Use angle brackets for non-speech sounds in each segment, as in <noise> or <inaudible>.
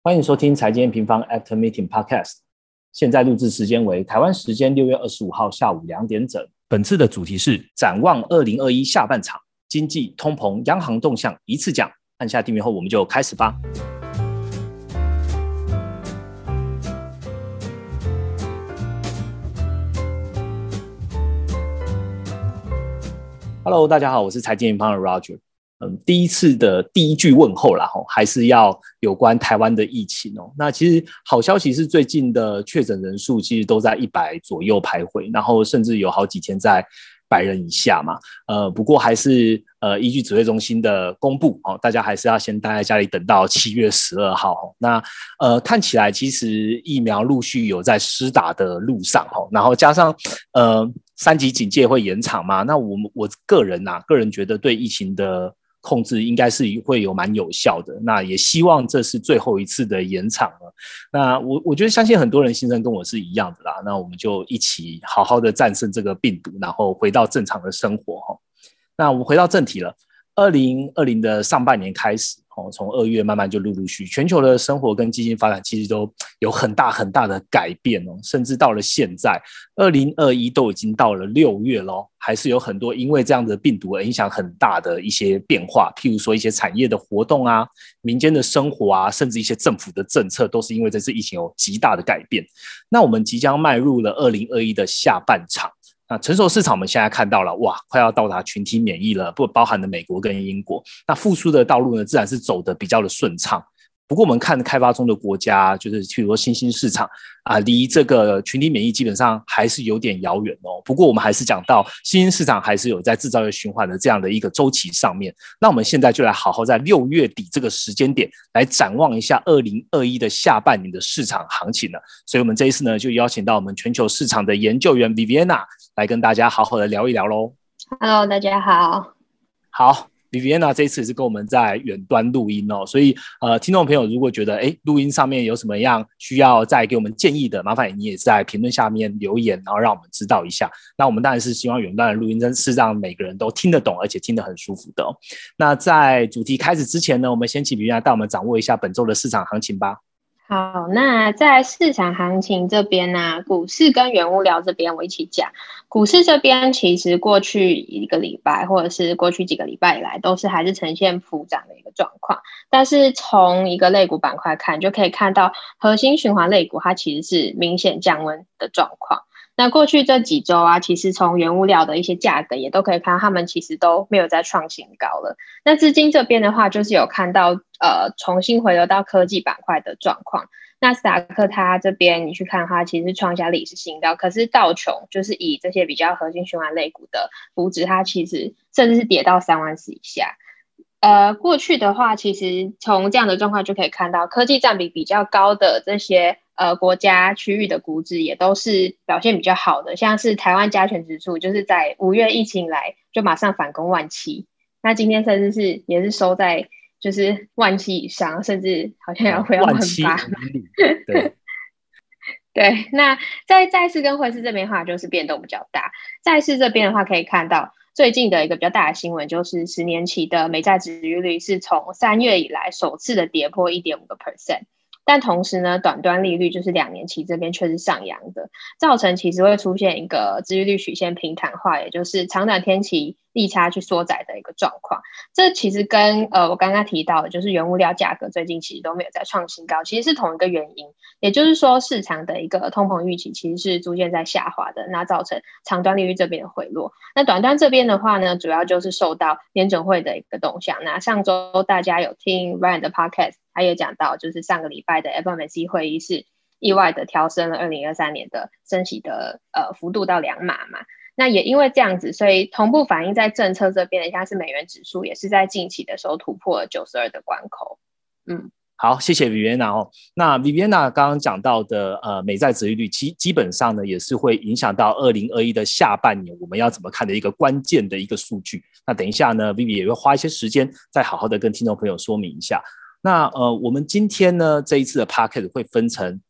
欢迎收听财经平方 After Meeting Podcast。现在录制时间为台湾时间六月二十五号下午两点整。本次的主题是展望二零二一下半场经济、通膨、央行动向一次讲。按下订阅后，我们就开始吧。Hello，大家好，我是财经平方的 Roger。嗯，第一次的第一句问候啦，吼，还是要有关台湾的疫情哦。那其实好消息是，最近的确诊人数其实都在一百左右徘徊，然后甚至有好几天在百人以下嘛。呃，不过还是呃，依据指挥中心的公布哦，大家还是要先待在家里，等到七月十二号。那呃，看起来其实疫苗陆续有在施打的路上哦，然后加上呃，三级警戒会延长嘛。那我们我个人呐，个人觉得对疫情的。控制应该是会有蛮有效的，那也希望这是最后一次的延长了。那我我觉得相信很多人心声跟我是一样的啦。那我们就一起好好的战胜这个病毒，然后回到正常的生活哈。那我们回到正题了，二零二零的上半年开始。哦，从二月慢慢就陆陆续，全球的生活跟经济发展其实都有很大很大的改变哦，甚至到了现在，二零二一都已经到了六月喽，还是有很多因为这样的病毒而影响很大的一些变化，譬如说一些产业的活动啊，民间的生活啊，甚至一些政府的政策，都是因为这次疫情有极大的改变。那我们即将迈入了二零二一的下半场。那成熟市场，我们现在看到了，哇，快要到达群体免疫了，不包含的美国跟英国。那复苏的道路呢，自然是走的比较的顺畅。不过我们看开发中的国家，就是譬如说新兴市场啊，离这个群体免疫基本上还是有点遥远哦。不过我们还是讲到新兴市场还是有在制造业循环的这样的一个周期上面。那我们现在就来好好在六月底这个时间点来展望一下二零二一的下半年的市场行情了。所以我们这一次呢，就邀请到我们全球市场的研究员 Viviana 来跟大家好好的聊一聊喽。Hello，大家好。好。Viviana 这次是跟我们在远端录音哦，所以呃，听众朋友如果觉得哎，录音上面有什么样需要再给我们建议的，麻烦你也在评论下面留言，然后让我们知道一下。那我们当然是希望远端的录音真是让每个人都听得懂，而且听得很舒服的。那在主题开始之前呢，我们先请 Viviana 带我们掌握一下本周的市场行情吧。好，那在市场行情这边呢，股市跟原物料这边我一起讲。股市这边其实过去一个礼拜，或者是过去几个礼拜以来，都是还是呈现普涨的一个状况。但是从一个类股板块看，就可以看到核心循环类股它其实是明显降温的状况。那过去这几周啊，其实从原物料的一些价格也都可以看到，他们其实都没有再创新高了。那资金这边的话，就是有看到呃重新回流到科技板块的状况。那斯达克它这边你去看它，其实创下历史新高。可是道琼就是以这些比较核心循环类股的估值，它其实甚至是跌到三万四以下。呃，过去的话，其实从这样的状况就可以看到，科技占比比较高的这些。呃，国家区域的股指也都是表现比较好的，像是台湾加权指数，就是在五月疫情来就马上反攻万七，那今天甚至是也是收在就是万七以上，甚至好像要回到万八。对 <laughs> 对，那在债市跟汇市这边的话，就是变动比较大。债市这边的话，可以看到最近的一个比较大的新闻，就是十年期的美债殖利率是从三月以来首次的跌破一点五个 percent。但同时呢，短端利率就是两年期这边却是上扬的，造成其实会出现一个利率曲线平坦化，也就是长短天期。利差去缩窄的一个状况，这其实跟呃我刚刚提到的，就是原物料价格最近其实都没有在创新高，其实是同一个原因。也就是说，市场的一个通膨预期其实是逐渐在下滑的，那造成长端利率这边的回落。那短端这边的话呢，主要就是受到联准会的一个动向。那上周大家有听 Ryan 的 Podcast，他也讲到，就是上个礼拜的 FOMC 会议是意外的调升了二零二三年的升息的呃幅度到两码嘛。那也因为这样子，所以同步反映在政策这边的，像是美元指数也是在近期的时候突破了九十二的关口。嗯，好，谢谢 Viviana 哦。那 Viviana 刚刚讲到的呃美债殖利率，基基本上呢也是会影响到二零二一的下半年我们要怎么看的一个关键的一个数据。那等一下呢，Vivi 也会花一些时间再好好的跟听众朋友说明一下。那呃，我们今天呢这一次的 p a c k e t 会分成。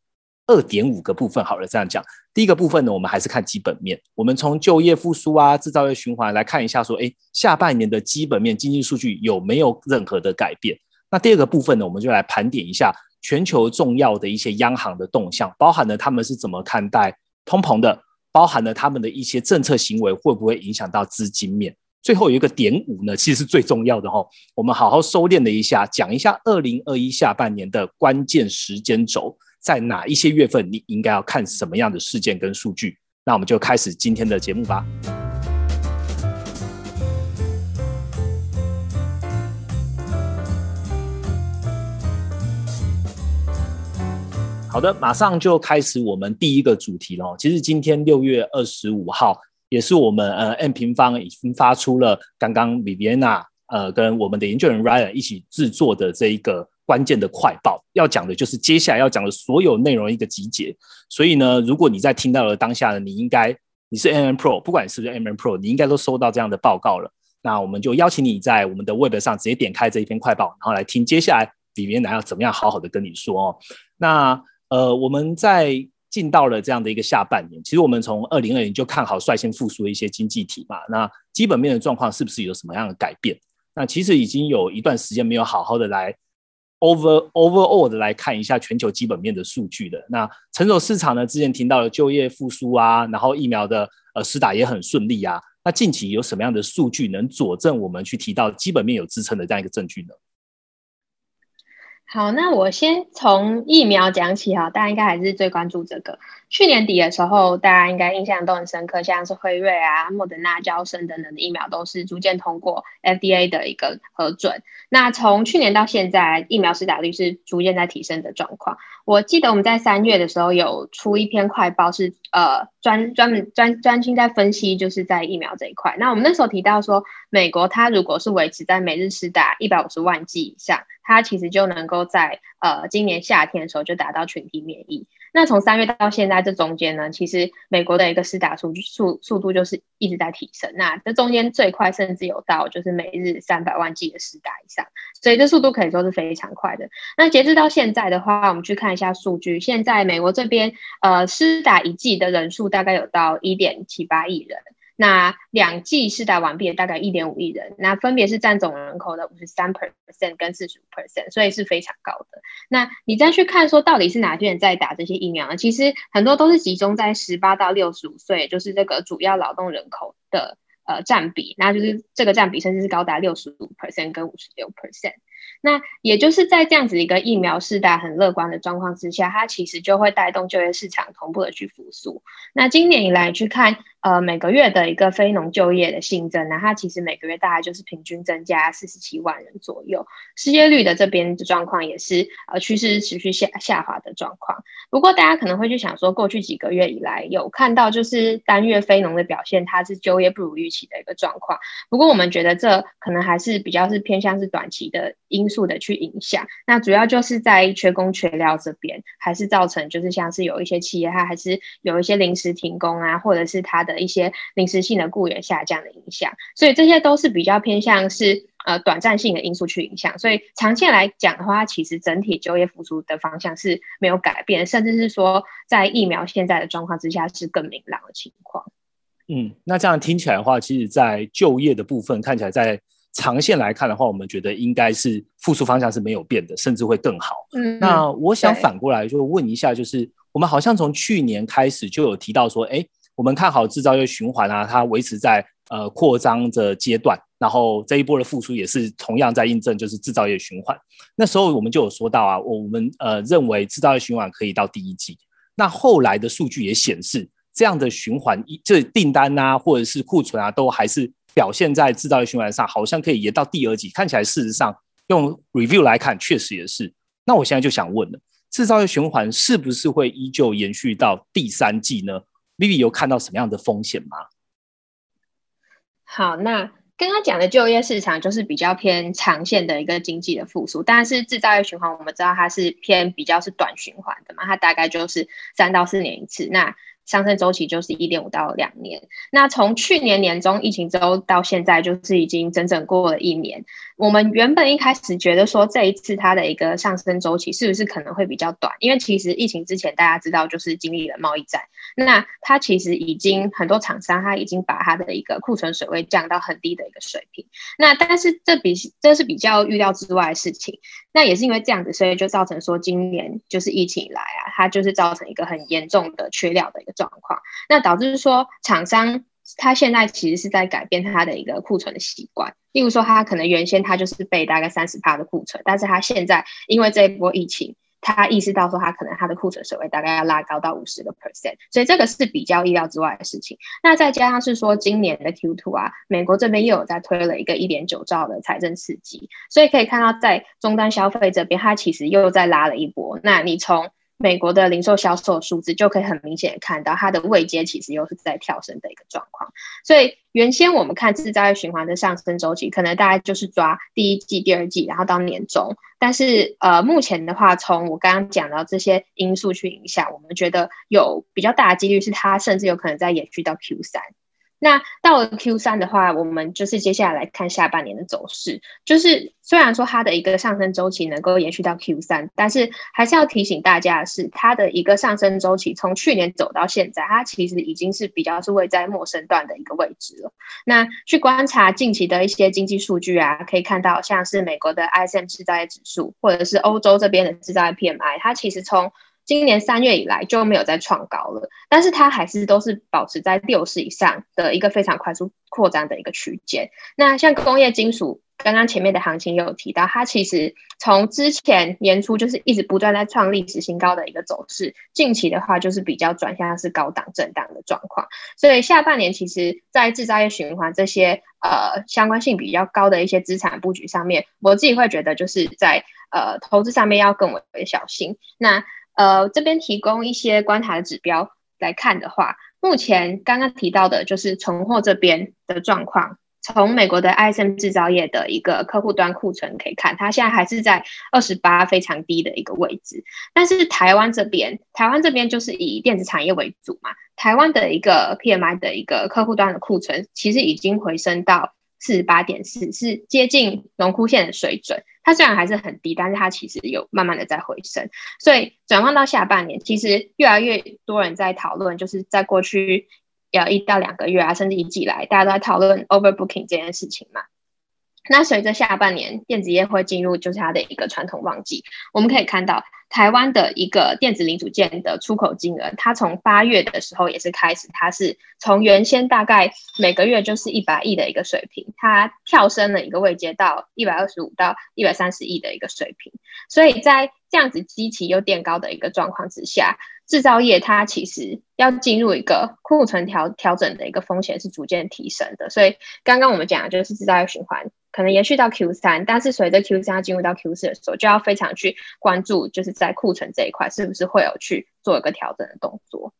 二点五个部分，好了，这样讲，第一个部分呢，我们还是看基本面，我们从就业复苏啊、制造业循环来看一下，说，哎，下半年的基本面经济数据有没有任何的改变？那第二个部分呢，我们就来盘点一下全球重要的一些央行的动向，包含了他们是怎么看待通膨的，包含了他们的一些政策行为会不会影响到资金面。最后有一个点五呢，其实是最重要的哈。我们好好收敛了一下，讲一下二零二一下半年的关键时间轴，在哪一些月份你应该要看什么样的事件跟数据。那我们就开始今天的节目吧。好的，马上就开始我们第一个主题喽。其实今天六月二十五号，也是我们呃 M 平方已经发出了刚刚 Viviana 呃跟我们的研究员 Ryan 一起制作的这一个关键的快报，要讲的就是接下来要讲的所有内容一个集结。所以呢，如果你在听到了当下呢，你应该你是 M Pro，不管是不是 M Pro，你应该都收到这样的报告了。那我们就邀请你在我们的 Web 上直接点开这一篇快报，然后来听接下来里面呢要怎么样好好的跟你说哦。那呃，我们在进到了这样的一个下半年，其实我们从二零二零就看好率先复苏的一些经济体嘛。那基本面的状况是不是有什么样的改变？那其实已经有一段时间没有好好的来 over overall 的来看一下全球基本面的数据的。那成熟市场呢，之前听到了就业复苏啊，然后疫苗的呃施打也很顺利啊。那近期有什么样的数据能佐证我们去提到基本面有支撑的这样一个证据呢？好，那我先从疫苗讲起哈，大家应该还是最关注这个。去年底的时候，大家应该印象都很深刻，像是辉瑞啊、莫德纳、交生等等的疫苗都是逐渐通过 FDA 的一个核准。那从去年到现在，疫苗施打率是逐渐在提升的状况。我记得我们在三月的时候有出一篇快报，是呃专专门专专心在分析，就是在疫苗这一块。那我们那时候提到说，美国它如果是维持在每日施打一百五十万剂以上，它其实就能够在呃今年夏天的时候就达到群体免疫。那从三月到现在这中间呢，其实美国的一个施打数速速度就是一直在提升。那这中间最快甚至有到就是每日三百万剂的施打以上，所以这速度可以说是非常快的。那截至到现在的话，我们去看一下数据，现在美国这边呃施打一剂的人数大概有到一点七八亿人。那两剂试打完毕的大概一点五亿人，那分别是占总人口的五十三 percent 跟四十五 percent，所以是非常高的。那你再去看说到底是哪些人在打这些疫苗呢？其实很多都是集中在十八到六十五岁，就是这个主要劳动人口的呃占比，那就是这个占比甚至是高达六十五 percent 跟五十六 percent。那也就是在这样子一个疫苗施打很乐观的状况之下，它其实就会带动就业市场同步的去复苏。那今年以来去看，呃，每个月的一个非农就业的新增，那它其实每个月大概就是平均增加四十七万人左右。失业率的这边的状况也是呃趋势持续下下滑的状况。不过大家可能会去想说，过去几个月以来有看到就是单月非农的表现，它是就业不如预期的一个状况。不过我们觉得这可能还是比较是偏向是短期的因。素的去影响，那主要就是在缺工缺料这边，还是造成就是像是有一些企业它还是有一些临时停工啊，或者是它的一些临时性的雇员下降的影响，所以这些都是比较偏向是呃短暂性的因素去影响，所以长线来讲的话，其实整体就业复苏的方向是没有改变，甚至是说在疫苗现在的状况之下是更明朗的情况。嗯，那这样听起来的话，其实在就业的部分看起来在。长线来看的话，我们觉得应该是复苏方向是没有变的，甚至会更好。嗯，那我想反过来就问一下，就是我们好像从去年开始就有提到说，哎，我们看好制造业循环啊，它维持在呃扩张的阶段，然后这一波的复苏也是同样在印证，就是制造业循环。那时候我们就有说到啊，我们呃认为制造业循环可以到第一季。那后来的数据也显示，这样的循环，一这订单啊，或者是库存啊，都还是。表现在制造业循环上，好像可以延到第二季。看起来，事实上用 review 来看，确实也是。那我现在就想问了，制造业循环是不是会依旧延续到第三季呢？Vivi 有看到什么样的风险吗？好，那刚刚讲的就业市场就是比较偏长线的一个经济的复苏，但是制造业循环我们知道它是偏比较是短循环的嘛，它大概就是三到四年一次。那上升周期就是一点五到两年。那从去年年中疫情之后到现在，就是已经整整过了一年。我们原本一开始觉得说这一次它的一个上升周期是不是可能会比较短？因为其实疫情之前大家知道就是经历了贸易战，那它其实已经很多厂商它已经把它的一个库存水位降到很低的一个水平。那但是这比这是比较预料之外的事情。那也是因为这样子，所以就造成说今年就是疫情以来啊，它就是造成一个很严重的缺料的一个状况。那导致说厂商。他现在其实是在改变他的一个库存的习惯，例如说他可能原先他就是备大概三十帕的库存，但是他现在因为这一波疫情，他意识到说他可能他的库存水位大概要拉高到五十个 percent，所以这个是比较意料之外的事情。那再加上是说今年的 Q two 啊，美国这边又有在推了一个一点九兆的财政刺激，所以可以看到在终端消费这边，它其实又在拉了一波。那你从美国的零售销售数字就可以很明显看到，它的位阶其实又是在跳升的一个状况。所以原先我们看制造业循环的上升周期，可能大概就是抓第一季、第二季，然后到年终。但是呃，目前的话，从我刚刚讲到这些因素去影响，我们觉得有比较大的几率是它甚至有可能在延续到 Q 三。那到了 Q 三的话，我们就是接下来看下半年的走势。就是虽然说它的一个上升周期能够延续到 Q 三，但是还是要提醒大家的是，它的一个上升周期从去年走到现在，它其实已经是比较是位在末升段的一个位置了。那去观察近期的一些经济数据啊，可以看到像是美国的 ISM 制造业指数，或者是欧洲这边的制造业 PMI，它其实从今年三月以来就没有再创高了，但是它还是都是保持在六十以上的一个非常快速扩张的一个区间。那像工业金属，刚刚前面的行情有提到，它其实从之前年初就是一直不断在创历史新高的一个走势，近期的话就是比较转向是高档震荡的状况。所以下半年其实，在制造业循环这些呃相关性比较高的一些资产布局上面，我自己会觉得就是在呃投资上面要更为小心。那呃，这边提供一些观察的指标来看的话，目前刚刚提到的就是存货这边的状况。从美国的 ISM 制造业的一个客户端库存可以看，它现在还是在二十八非常低的一个位置。但是台湾这边，台湾这边就是以电子产业为主嘛，台湾的一个 PMI 的一个客户端的库存，其实已经回升到四十八点四，是接近龙枯线的水准。它虽然还是很低，但是它其实有慢慢的在回升，所以转换到下半年，其实越来越多人在讨论，就是在过去要一到两个月啊，甚至一季来，大家都在讨论 overbooking 这件事情嘛。那随着下半年电子业会进入就是它的一个传统旺季，我们可以看到台湾的一个电子零组件的出口金额，它从八月的时候也是开始，它是从原先大概每个月就是一百亿的一个水平，它跳升了一个位阶到一百二十五到一百三十亿的一个水平，所以在这样子积期又垫高的一个状况之下。制造业它其实要进入一个库存调调整的一个风险是逐渐提升的，所以刚刚我们讲的就是制造业循环可能延续到 Q 三，但是随着 Q 三进入到 Q 四的时候，就要非常去关注，就是在库存这一块是不是会有去做一个调整的动作。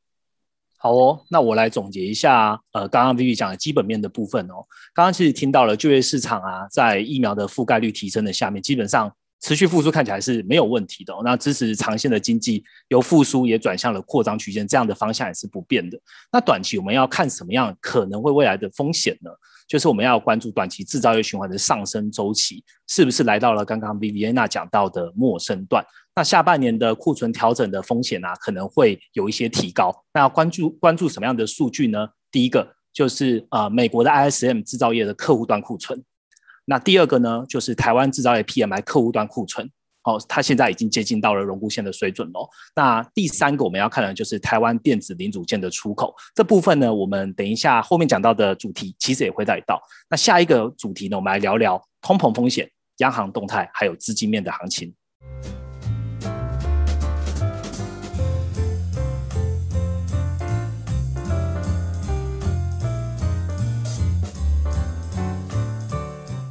好哦，那我来总结一下，呃，刚刚 Vivi 讲的基本面的部分哦，刚刚其实听到了就业市场啊，在疫苗的覆盖率提升的下面，基本上。持续复苏看起来是没有问题的，那支持长线的经济由复苏也转向了扩张区间，这样的方向也是不变的。那短期我们要看什么样可能会未来的风险呢？就是我们要关注短期制造业循环的上升周期是不是来到了刚刚 Viviana 讲到的末升段？那下半年的库存调整的风险啊，可能会有一些提高。那要关注关注什么样的数据呢？第一个就是呃美国的 ISM 制造业的客户端库存。那第二个呢，就是台湾制造业 PMI 客户端库存，哦，它现在已经接近到了荣枯线的水准了。那第三个我们要看的就是台湾电子零组件的出口这部分呢，我们等一下后面讲到的主题其实也会带到。那下一个主题呢，我们来聊聊通膨风险、央行动态，还有资金面的行情。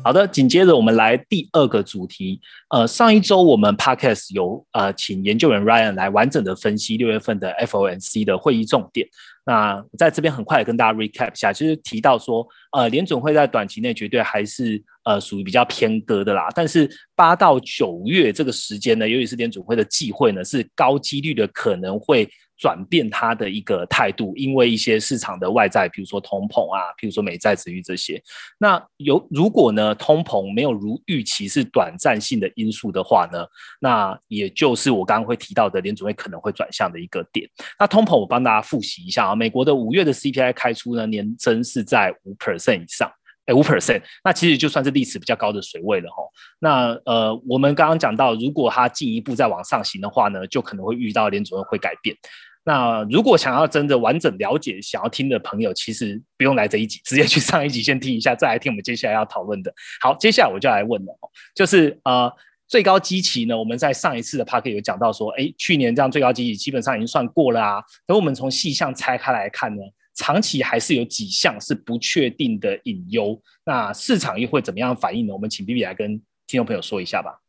好的，紧接着我们来第二个主题。呃，上一周我们 podcast 有呃请研究员 Ryan 来完整的分析六月份的 FOMC 的会议重点。那在这边很快跟大家 recap 一下，就是提到说，呃，联准会在短期内绝对还是呃属于比较偏鸽的啦。但是八到九月这个时间呢，由于是联准会的忌讳呢，是高几率的可能会。转变他的一个态度，因为一些市场的外在，比如说通膨啊，比如说美债值率这些。那有如果呢，通膨没有如预期是短暂性的因素的话呢，那也就是我刚刚会提到的联储会可能会转向的一个点。那通膨我帮大家复习一下啊，美国的五月的 CPI 开出呢，年增是在五 percent 以上，哎五 percent，那其实就算是历史比较高的水位了哈。那呃，我们刚刚讲到，如果它进一步再往上行的话呢，就可能会遇到联储会会改变。那如果想要真的完整了解、想要听的朋友，其实不用来这一集，直接去上一集先听一下，再来听我们接下来要讨论的。好，接下来我就来问了，就是呃，最高基期呢，我们在上一次的 p a r k 有讲到说，哎，去年这样最高基期基本上已经算过了啊。等我们从细项拆开来看呢，长期还是有几项是不确定的隐忧。那市场又会怎么样反应呢？我们请 B B 来跟听众朋友说一下吧。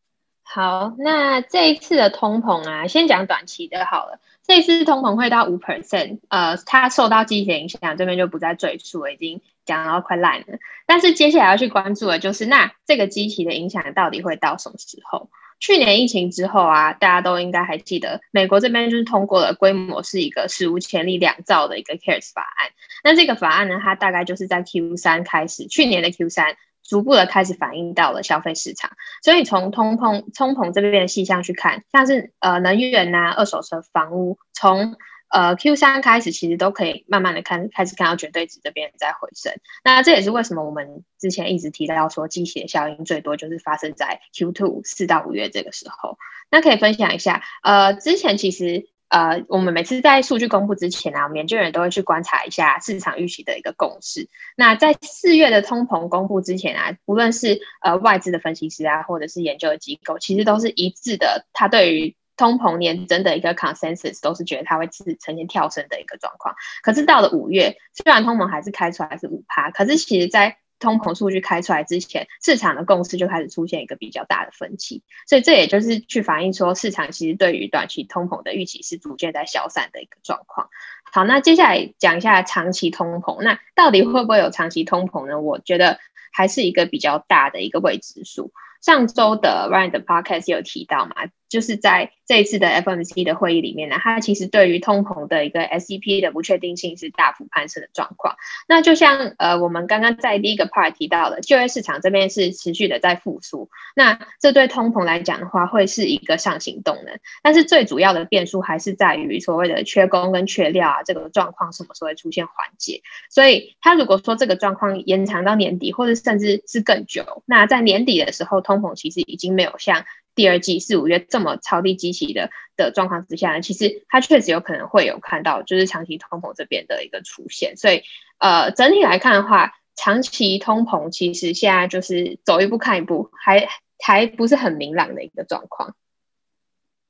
好，那这一次的通膨啊，先讲短期的好了。这一次通膨会到五 percent，呃，它受到季节影响，这边就不再赘述，已经讲到快烂了。但是接下来要去关注的就是，那这个机器的影响到底会到什么时候？去年疫情之后啊，大家都应该还记得，美国这边就是通过了规模是一个史无前例两兆的一个 CARES 法案。那这个法案呢，它大概就是在 Q 三开始，去年的 Q 三。逐步的开始反映到了消费市场，所以从通膨、通膨这边的细项去看，像是呃能源呐、二手车、房屋，从呃 Q 三开始，其实都可以慢慢的看，开始看到绝对值这边在回升。那这也是为什么我们之前一直提到说，机械效应最多就是发生在 Q two 四到五月这个时候。那可以分享一下，呃，之前其实。呃，我们每次在数据公布之前啊，我们研究员都会去观察一下市场预期的一个共识。那在四月的通膨公布之前啊，无论是呃外资的分析师啊，或者是研究的机构，其实都是一致的，他对于通膨年增的一个 consensus 都是觉得它会是呈现跳升的一个状况。可是到了五月，虽然通膨还是开出来是五趴，可是其实在通膨数据开出来之前，市场的共识就开始出现一个比较大的分歧，所以这也就是去反映说，市场其实对于短期通膨的预期是逐渐在消散的一个状况。好，那接下来讲一下长期通膨，那到底会不会有长期通膨呢？我觉得还是一个比较大的一个未知数。上周的 Ryan 的 Podcast 有提到嘛？就是在这一次的 FMC 的会议里面呢，它其实对于通膨的一个 SEP 的不确定性是大幅攀升的状况。那就像呃我们刚刚在第一个 part 提到的，就业市场这边是持续的在复苏，那这对通膨来讲的话，会是一个上行动能。但是最主要的变数还是在于所谓的缺工跟缺料啊这个状况什么时候会出现缓解。所以它如果说这个状况延长到年底，或者甚至是更久，那在年底的时候，通膨其实已经没有像。第二季四五月这么超低基期的的状况之下呢，其实它确实有可能会有看到就是长期通膨这边的一个出现，所以呃整体来看的话，长期通膨其实现在就是走一步看一步，还还不是很明朗的一个状况。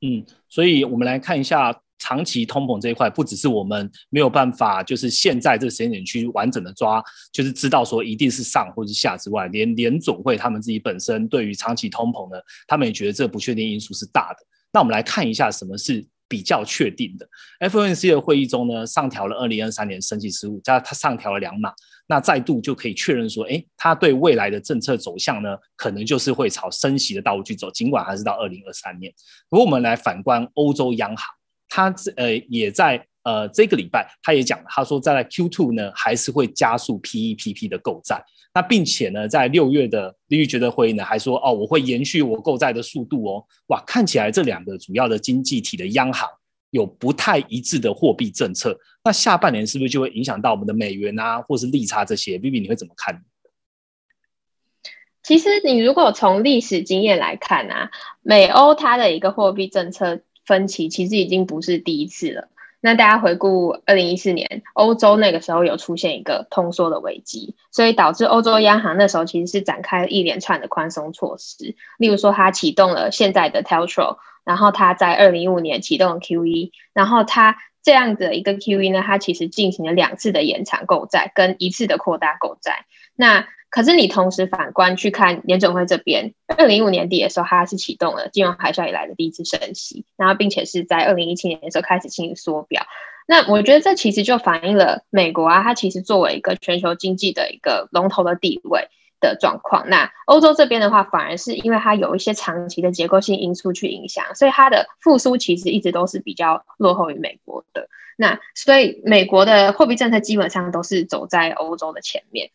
嗯，所以我们来看一下。长期通膨这一块，不只是我们没有办法，就是现在这个时间点去完整的抓，就是知道说一定是上或是下之外，连联总会他们自己本身对于长期通膨呢，他们也觉得这不确定因素是大的。那我们来看一下什么是比较确定的。FOMC 的会议中呢，上调了二零二三年升息十五，加它上调了两码，那再度就可以确认说，哎，它对未来的政策走向呢，可能就是会朝升息的道路去走，尽管还是到二零二三年。如果我们来反观欧洲央行。他呃也在呃这个礼拜，他也讲了，他说在 Q two 呢还是会加速 P E P P 的购债，那并且呢在六月的利率决策会议呢还说哦我会延续我购债的速度哦，哇看起来这两个主要的经济体的央行有不太一致的货币政策，那下半年是不是就会影响到我们的美元啊或是利差这些？B B 你会怎么看？其实你如果从历史经验来看啊，美欧它的一个货币政策。分歧其实已经不是第一次了。那大家回顾二零一四年，欧洲那个时候有出现一个通缩的危机，所以导致欧洲央行那时候其实是展开一连串的宽松措施。例如说，它启动了现在的 t e l t r o 然后它在二零一五年启动了 QE，然后它这样的一个 QE 呢，它其实进行了两次的延长购债跟一次的扩大购债。那可是你同时反观去看联准会这边，二零一五年底的时候，它是启动了金融海啸以来的第一次升息，然后并且是在二零一七年的时候开始进行缩表。那我觉得这其实就反映了美国啊，它其实作为一个全球经济的一个龙头的地位，的状况。那欧洲这边的话，反而是因为它有一些长期的结构性因素去影响，所以它的复苏其实一直都是比较落后于美国的。那所以美国的货币政策基本上都是走在欧洲的前面。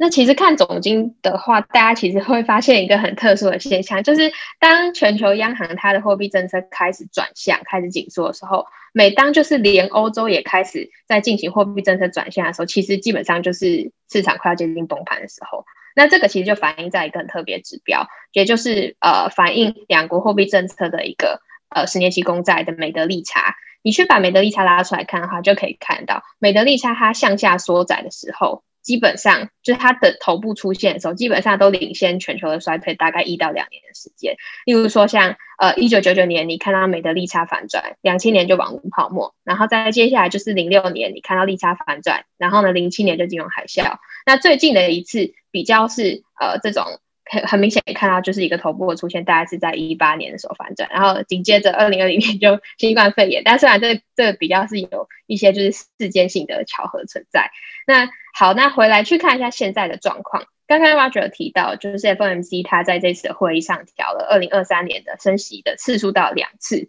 那其实看总金的话，大家其实会发现一个很特殊的现象，就是当全球央行它的货币政策开始转向、开始紧缩的时候，每当就是连欧洲也开始在进行货币政策转向的时候，其实基本上就是市场快要接近崩盘的时候。那这个其实就反映在一个很特别指标，也就是呃反映两国货币政策的一个呃十年期公债的美德利差。你去把美德利差拉出来看的话，就可以看到美德利差它向下缩窄的时候。基本上就是它的头部出现的时候，基本上都领先全球的衰退大概一到两年的时间。例如说，像呃一九九九年，你看到美的利差反转，两千年就网络泡沫，然后再接下来就是零六年，你看到利差反转，然后呢零七年就金融海啸。那最近的一次比较是呃这种。很很明显看到，就是一个头部的出现，大概是在一八年的时候反转，然后紧接着二零二零年就新冠肺炎。但虽然这这比较是有一些就是事件性的巧合存在。那好，那回来去看一下现在的状况。刚刚 Roger 提到，就是 FOMC 它在这次的会议上调了二零二三年的升息的次数到两次。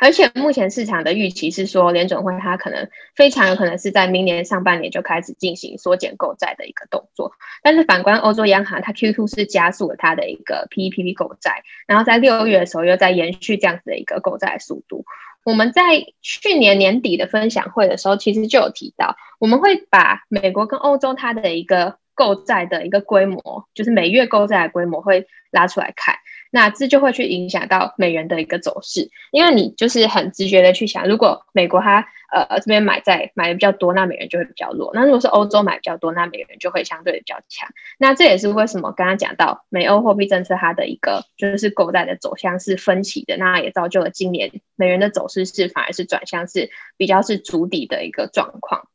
而且目前市场的预期是说，联准会它可能非常有可能是在明年上半年就开始进行缩减购债的一个动作。但是反观欧洲央行，它 Q2 是加速了它的一个 PEPP 购债，然后在六月的时候又在延续这样子的一个购债速度。我们在去年年底的分享会的时候，其实就有提到，我们会把美国跟欧洲它的一个购债的一个规模，就是每月购债的规模会拉出来看。那这就会去影响到美元的一个走势，因为你就是很直觉的去想，如果美国它呃这边买债买的比较多，那美元就会比较弱；那如果是欧洲买比较多，那美元就会相对比较强。那这也是为什么刚刚讲到美欧货币政策它的一个就是购债的走向是分歧的，那也造就了今年美元的走势是反而是转向是比较是足底的一个状况。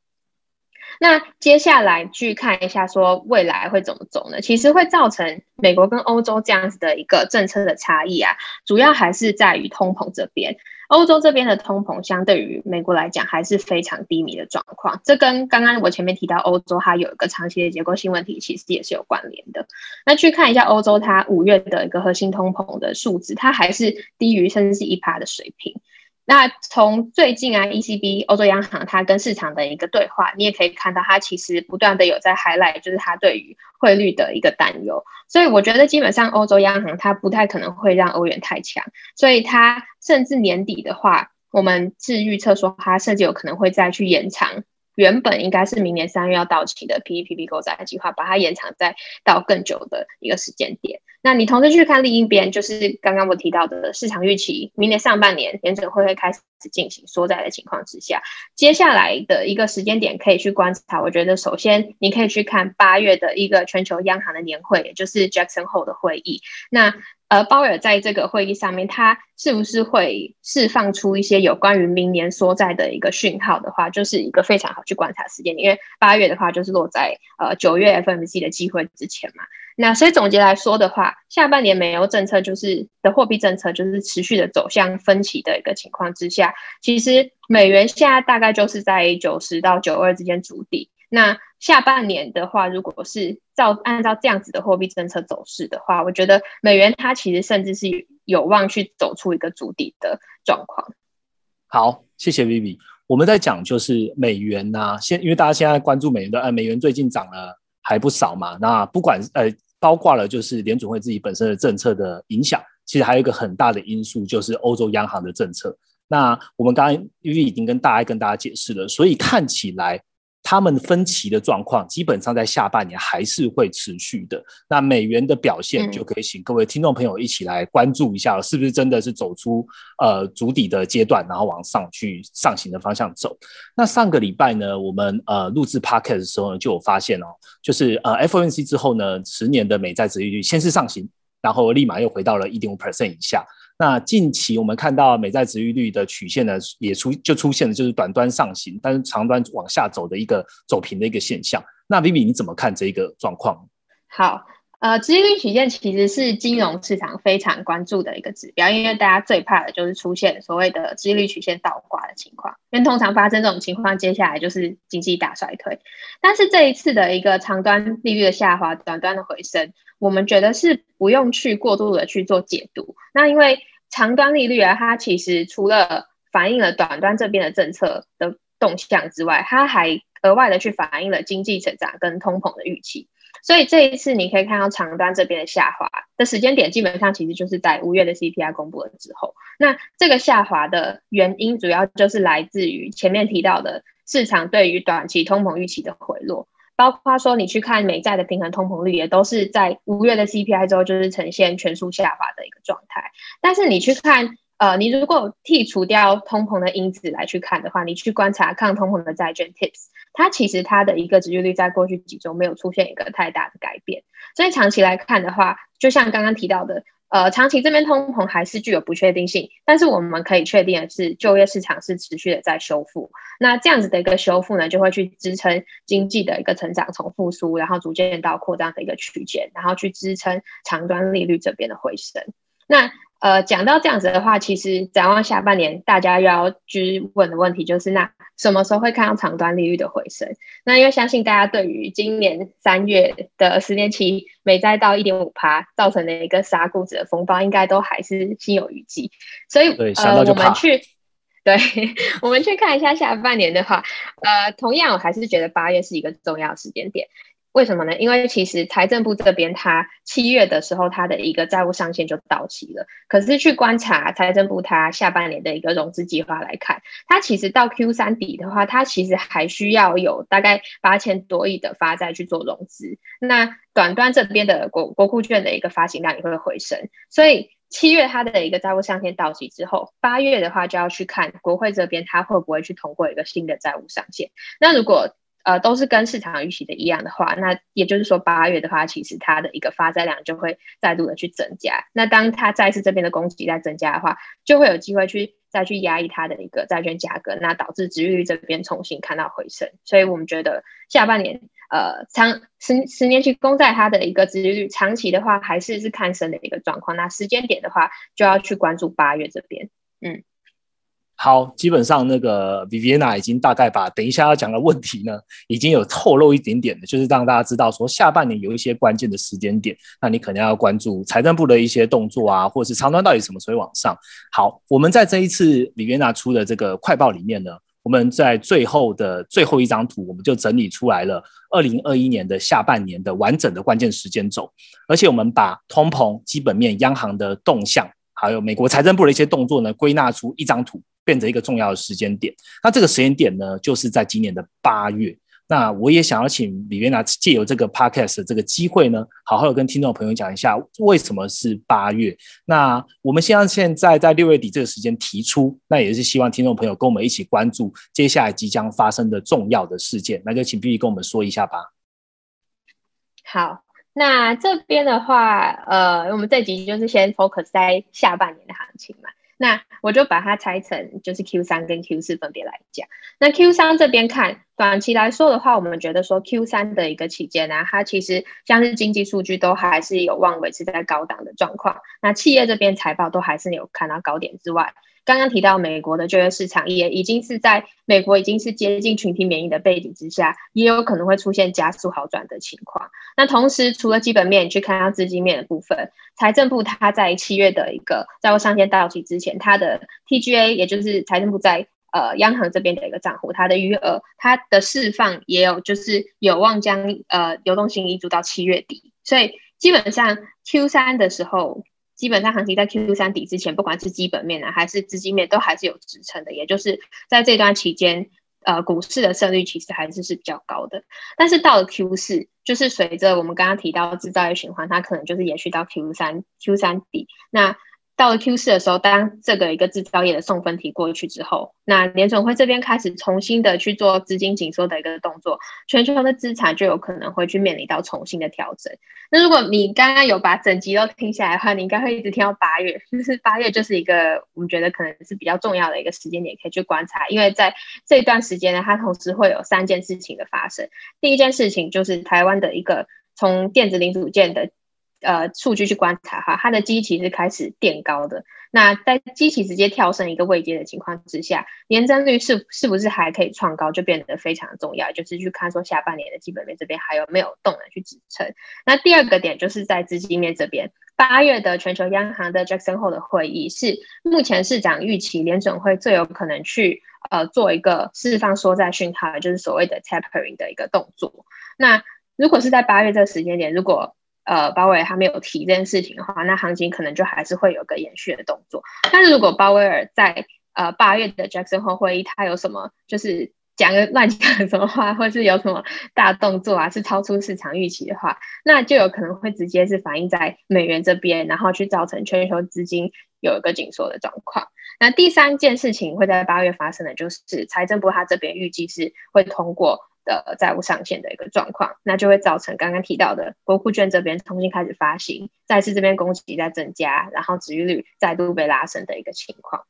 那接下来去看一下，说未来会怎么走呢？其实会造成美国跟欧洲这样子的一个政策的差异啊，主要还是在于通膨这边。欧洲这边的通膨相对于美国来讲还是非常低迷的状况，这跟刚刚我前面提到欧洲它有一个长期的结构性问题，其实也是有关联的。那去看一下欧洲它五月的一个核心通膨的数值，它还是低于甚至是一趴的水平。那从最近啊，ECB 欧洲央行它跟市场的一个对话，你也可以看到，它其实不断的有在 highlight，就是它对于汇率的一个担忧。所以我觉得基本上欧洲央行它不太可能会让欧元太强，所以它甚至年底的话，我们是预测说它甚至有可能会再去延长。原本应该是明年三月要到期的 PEPP 购债计划，把它延长再到更久的一个时间点。那你同时去看另一边，就是刚刚我提到的市场预期，明年上半年联准会会开始进行缩债的情况之下，接下来的一个时间点可以去观察。我觉得首先你可以去看八月的一个全球央行的年会，也就是 Jackson Hole 的会议。那呃，鲍尔在这个会议上面，他是不是会释放出一些有关于明年缩债的一个讯号的话，就是一个非常好去观察时间。因为八月的话，就是落在呃九月 FMC 的机会之前嘛。那所以总结来说的话，下半年美欧政策就是的货币政策就是持续的走向分歧的一个情况之下，其实美元现在大概就是在九十到九二之间筑底。那下半年的话，如果是照按照这样子的货币政策走势的话，我觉得美元它其实甚至是有望去走出一个筑底的状况。好，谢谢 Vivi。我们在讲就是美元呐，现因为大家现在关注美元的，呃，美元最近涨了还不少嘛。那不管呃，包括了就是联准会自己本身的政策的影响，其实还有一个很大的因素就是欧洲央行的政策。那我们刚刚 Vivi 已经跟大家跟大家解释了，所以看起来。他们分歧的状况基本上在下半年还是会持续的。那美元的表现就可以请各位听众朋友一起来关注一下，是不是真的是走出呃足底的阶段，然后往上去上行的方向走。那上个礼拜呢，我们呃录制 podcast 的时候呢，就有发现哦，就是呃 FOMC 之后呢，十年的美债殖利率先是上行，然后立马又回到了一点五 percent 以下。那近期我们看到美债值利率的曲线呢，也出就出现了就是短端上行，但是长端往下走的一个走平的一个现象。那 Vivi 你怎么看这一个状况？好，呃，殖利率曲线其实是金融市场非常关注的一个指标，因为大家最怕的就是出现所谓的殖利率曲线倒挂的情况，因为通常发生这种情况，接下来就是经济大衰退。但是这一次的一个长端利率的下滑，短端的回升，我们觉得是不用去过度的去做解读。那因为长端利率啊，它其实除了反映了短端这边的政策的动向之外，它还额外的去反映了经济成长跟通膨的预期。所以这一次你可以看到长端这边的下滑的时间点，基本上其实就是在五月的 CPI 公布了之后。那这个下滑的原因，主要就是来自于前面提到的市场对于短期通膨预期的回落，包括说你去看美债的平衡通膨率，也都是在五月的 CPI 之后就是呈现全数下滑的一个状态。但是你去看。呃，你如果剔除掉通膨的因子来去看的话，你去观察抗通膨的债券 Tips，它其实它的一个殖利率在过去几周没有出现一个太大的改变，所以长期来看的话，就像刚刚提到的，呃，长期这边通膨还是具有不确定性，但是我们可以确定的是，就业市场是持续的在修复，那这样子的一个修复呢，就会去支撑经济的一个成长从复苏，然后逐渐到扩张的一个区间，然后去支撑长端利率这边的回升，那。呃，讲到这样子的话，其实展望下半年，大家要去问的问题就是，那什么时候会看到长端利率的回升？那因为相信大家对于今年三月的十年期美债到一点五趴造成的一个杀估值的风暴，应该都还是心有余悸。所以，呃，我们去，对，<laughs> 我们去看一下下半年的话，呃，同样我还是觉得八月是一个重要时间点。为什么呢？因为其实财政部这边，它七月的时候，它的一个债务上限就到期了。可是去观察财政部它下半年的一个融资计划来看，它其实到 Q 三底的话，它其实还需要有大概八千多亿的发债去做融资。那短端这边的国国库券的一个发行量也会回升。所以七月它的一个债务上限到期之后，八月的话就要去看国会这边它会不会去通过一个新的债务上限。那如果呃，都是跟市场预期的一样的话，那也就是说八月的话，其实它的一个发债量就会再度的去增加。那当它再次这边的供给在增加的话，就会有机会去再去压抑它的一个债券价格，那导致殖利率这边重新看到回升。所以我们觉得下半年，呃，长十十年期公债它的一个殖利率长期的话还是是看升的一个状况。那时间点的话，就要去关注八月这边，嗯。好，基本上那个 Viviana 已经大概把等一下要讲的问题呢，已经有透露一点点的，就是让大家知道说下半年有一些关键的时间点，那你可能要关注财政部的一些动作啊，或者是长端到底什么时候往上。好，我们在这一次 Viviana 出的这个快报里面呢，我们在最后的最后一张图，我们就整理出来了二零二一年的下半年的完整的关键时间轴，而且我们把通膨、基本面、央行的动向，还有美国财政部的一些动作呢，归纳出一张图。变成一个重要的时间点，那这个时间点呢，就是在今年的八月。那我也想要请李元娜借由这个 podcast 的这个机会呢，好好的跟听众朋友讲一下为什么是八月。那我们希望现在在六月底这个时间提出，那也是希望听众朋友跟我们一起关注接下来即将发生的重要的事件。那就请 B B 跟我们说一下吧。好，那这边的话，呃，我们这集就是先 focus 在下半年的行情嘛。那我就把它拆成，就是 Q 三跟 Q 四分别来讲。那 Q 三这边看，短期来说的话，我们觉得说 Q 三的一个期间呢，它其实像是经济数据都还是有望维持在高档的状况。那企业这边财报都还是有看到高点之外。刚刚提到美国的就业市场也已经是在美国已经是接近群体免疫的背景之下，也有可能会出现加速好转的情况。那同时，除了基本面，去看到资金面的部分，财政部它在七月的一个债务上限到期之前，它的 TGA 也就是财政部在呃央行这边的一个账户，它的余额它的释放也有就是有望将呃流动性移注到七月底，所以基本上 Q 三的时候。基本上行情在 Q 三底之前，不管是基本面呢，还是资金面，都还是有支撑的。也就是在这段期间，呃，股市的胜率其实还是是比较高的。但是到了 Q 四，就是随着我们刚刚提到制造业循环，它可能就是延续到 Q 三 Q 三底。那到了 Q 四的时候，当这个一个制造业的送分题过去之后，那联总会这边开始重新的去做资金紧缩的一个动作，全球的资产就有可能会去面临到重新的调整。那如果你刚刚有把整集都听下来的话，你应该会一直听到八月，就是八月就是一个我们觉得可能是比较重要的一个时间点，可以去观察，因为在这段时间呢，它同时会有三件事情的发生。第一件事情就是台湾的一个从电子零组件的。呃数据去观察哈，它的基期是开始垫高的。那在基期直接跳升一个位阶的情况之下，年增率是是不是还可以创高，就变得非常重要，就是去看说下半年的基本面这边还有没有动能去支撑。那第二个点就是在资金面这边，八月的全球央行的 Jackson Hole 的会议是目前市场预期联准会最有可能去呃做一个释放缩债讯号，就是所谓的 tapering 的一个动作。那如果是在八月这个时间点，如果呃，鲍威尔他没有提这件事情的话，那行情可能就还是会有个延续的动作。但是如果鲍威尔在呃八月的 Jackson 后会议，他有什么就是讲个乱讲什么话，或是有什么大动作啊，是超出市场预期的话，那就有可能会直接是反映在美元这边，然后去造成全球资金有一个紧缩的状况。那第三件事情会在八月发生的，就是财政部他这边预计是会通过。的债务上限的一个状况，那就会造成刚刚提到的国库券这边重新开始发行，再次这边供给在增加，然后殖利率再度被拉升的一个情况。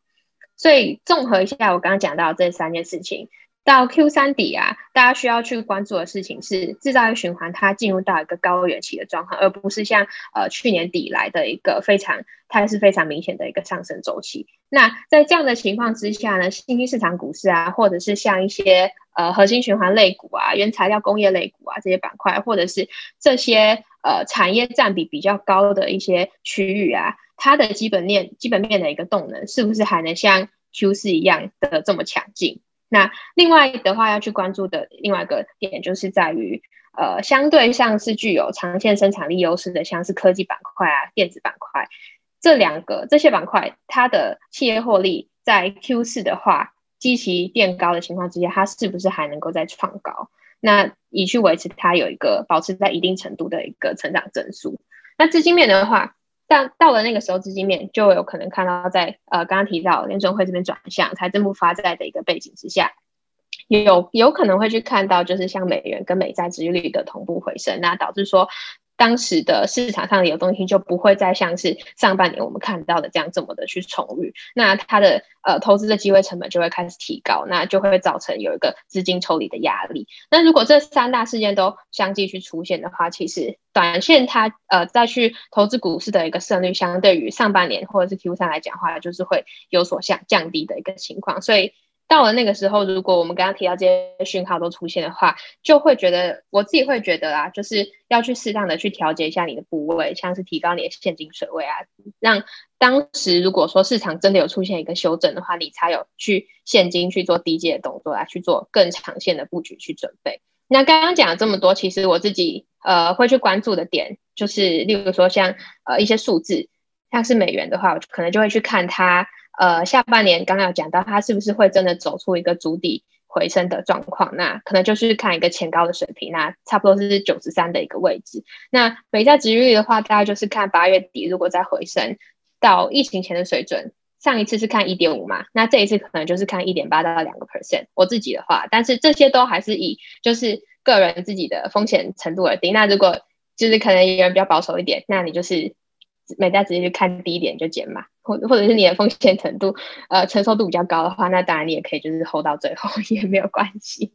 所以综合一下我刚刚讲到这三件事情。到 Q 三底啊，大家需要去关注的事情是制造业循环它进入到一个高原期的状况，而不是像呃去年底来的一个非常它是非常明显的一个上升周期。那在这样的情况之下呢，新兴市场股市啊，或者是像一些呃核心循环类股啊、原材料工业类股啊这些板块，或者是这些呃产业占比比较高的一些区域啊，它的基本面基本面的一个动能是不是还能像 Q 四一样的这么强劲？那另外的话要去关注的另外一个点，就是在于，呃，相对像是具有长线生产力优势的，像是科技板块啊、电子板块这两个这些板块，它的企业获利在 Q 四的话，基期垫高的情况之下，它是不是还能够再创高？那以去维持它有一个保持在一定程度的一个成长增速。那资金面的话。但到了那个时候，资金面就有可能看到，在呃刚刚提到联准会这边转向，财政部发债的一个背景之下，有有可能会去看到，就是像美元跟美债殖利率的同步回升，那导致说。当时的市场上的流动性就不会再像是上半年我们看到的这样这么的去充裕，那它的呃投资的机会成本就会开始提高，那就会造成有一个资金抽离的压力。那如果这三大事件都相继去出现的话，其实短线它呃再去投资股市的一个胜率，相对于上半年或者是 Q 三来讲的话，就是会有所降降低的一个情况，所以。到了那个时候，如果我们刚刚提到这些讯号都出现的话，就会觉得我自己会觉得啦，就是要去适当的去调节一下你的部位，像是提高你的现金水位啊，让当时如果说市场真的有出现一个修正的话，你才有去现金去做低阶的动作来去做更长线的布局去准备。那刚刚讲了这么多，其实我自己呃会去关注的点，就是例如说像呃一些数字，像是美元的话，我可能就会去看它。呃，下半年刚刚有讲到，它是不是会真的走出一个足底回升的状况？那可能就是看一个前高的水平，那差不多是九十三的一个位置。那美债值率的话，大概就是看八月底如果再回升到疫情前的水准，上一次是看一点五嘛，那这一次可能就是看一点八到两个 percent。我自己的话，但是这些都还是以就是个人自己的风险程度而定。那如果就是可能有人比较保守一点，那你就是。美债直接去看低点就减嘛，或或者是你的风险程度，呃，承受度比较高的话，那当然你也可以就是 hold 到最后 <laughs> 也没有关系。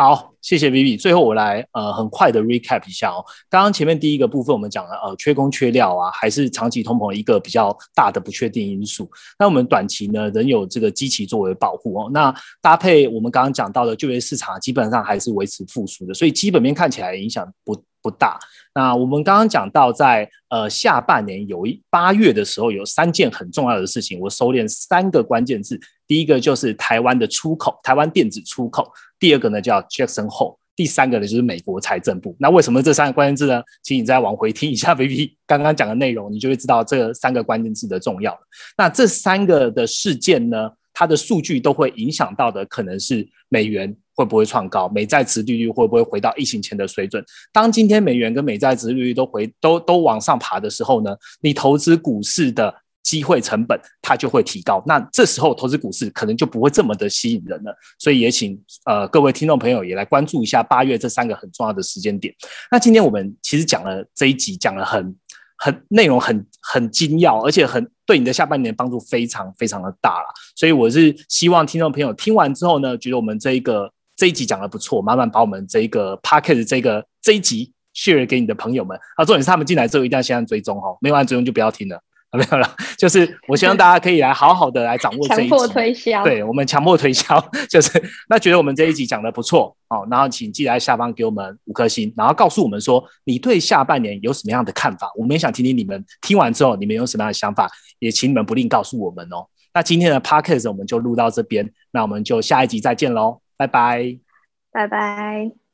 好，谢谢 Vivi。最后我来呃很快的 recap 一下哦。刚刚前面第一个部分我们讲了呃缺工缺料啊，还是长期通膨一个比较大的不确定因素。那我们短期呢仍有这个机器作为保护哦。那搭配我们刚刚讲到的就业市场基本上还是维持复苏的，所以基本面看起来影响不不大。那我们刚刚讲到在呃下半年有一八月的时候有三件很重要的事情，我收敛三个关键字。第一个就是台湾的出口，台湾电子出口。第二个呢叫 Jackson Hole，第三个呢就是美国财政部。那为什么这三个关键字呢？请你再往回听一下 <laughs> VP 刚刚讲的内容，你就会知道这三个关键字的重要了。那这三个的事件呢，它的数据都会影响到的，可能是美元会不会创高，美债值利率会不会回到疫情前的水准。当今天美元跟美债值利率都回都都往上爬的时候呢，你投资股市的。机会成本它就会提高，那这时候投资股市可能就不会这么的吸引人了。所以也请呃各位听众朋友也来关注一下八月这三个很重要的时间点。那今天我们其实讲了这一集，讲了很很内容很很精要，而且很对你的下半年帮助非常非常的大了。所以我是希望听众朋友听完之后呢，觉得我们这一个这一集讲的不错，慢慢把我们这一个 p a c k e t 这个这一集。share 给你的朋友们。啊，重点是他们进来之后一定要先按追踪哦，没有按追踪就不要听了。没有了，就是我希望大家可以来好好的来掌握这一集，强迫推销，对我们强迫推销，<laughs> 就是那觉得我们这一集讲的不错哦，然后请记得在下方给我们五颗星，然后告诉我们说你对下半年有什么样的看法，我们也想听听你们听完之后你们有什么样的想法，也请你们不吝告诉我们哦。那今天的 podcast 我们就录到这边，那我们就下一集再见喽，拜拜，拜拜。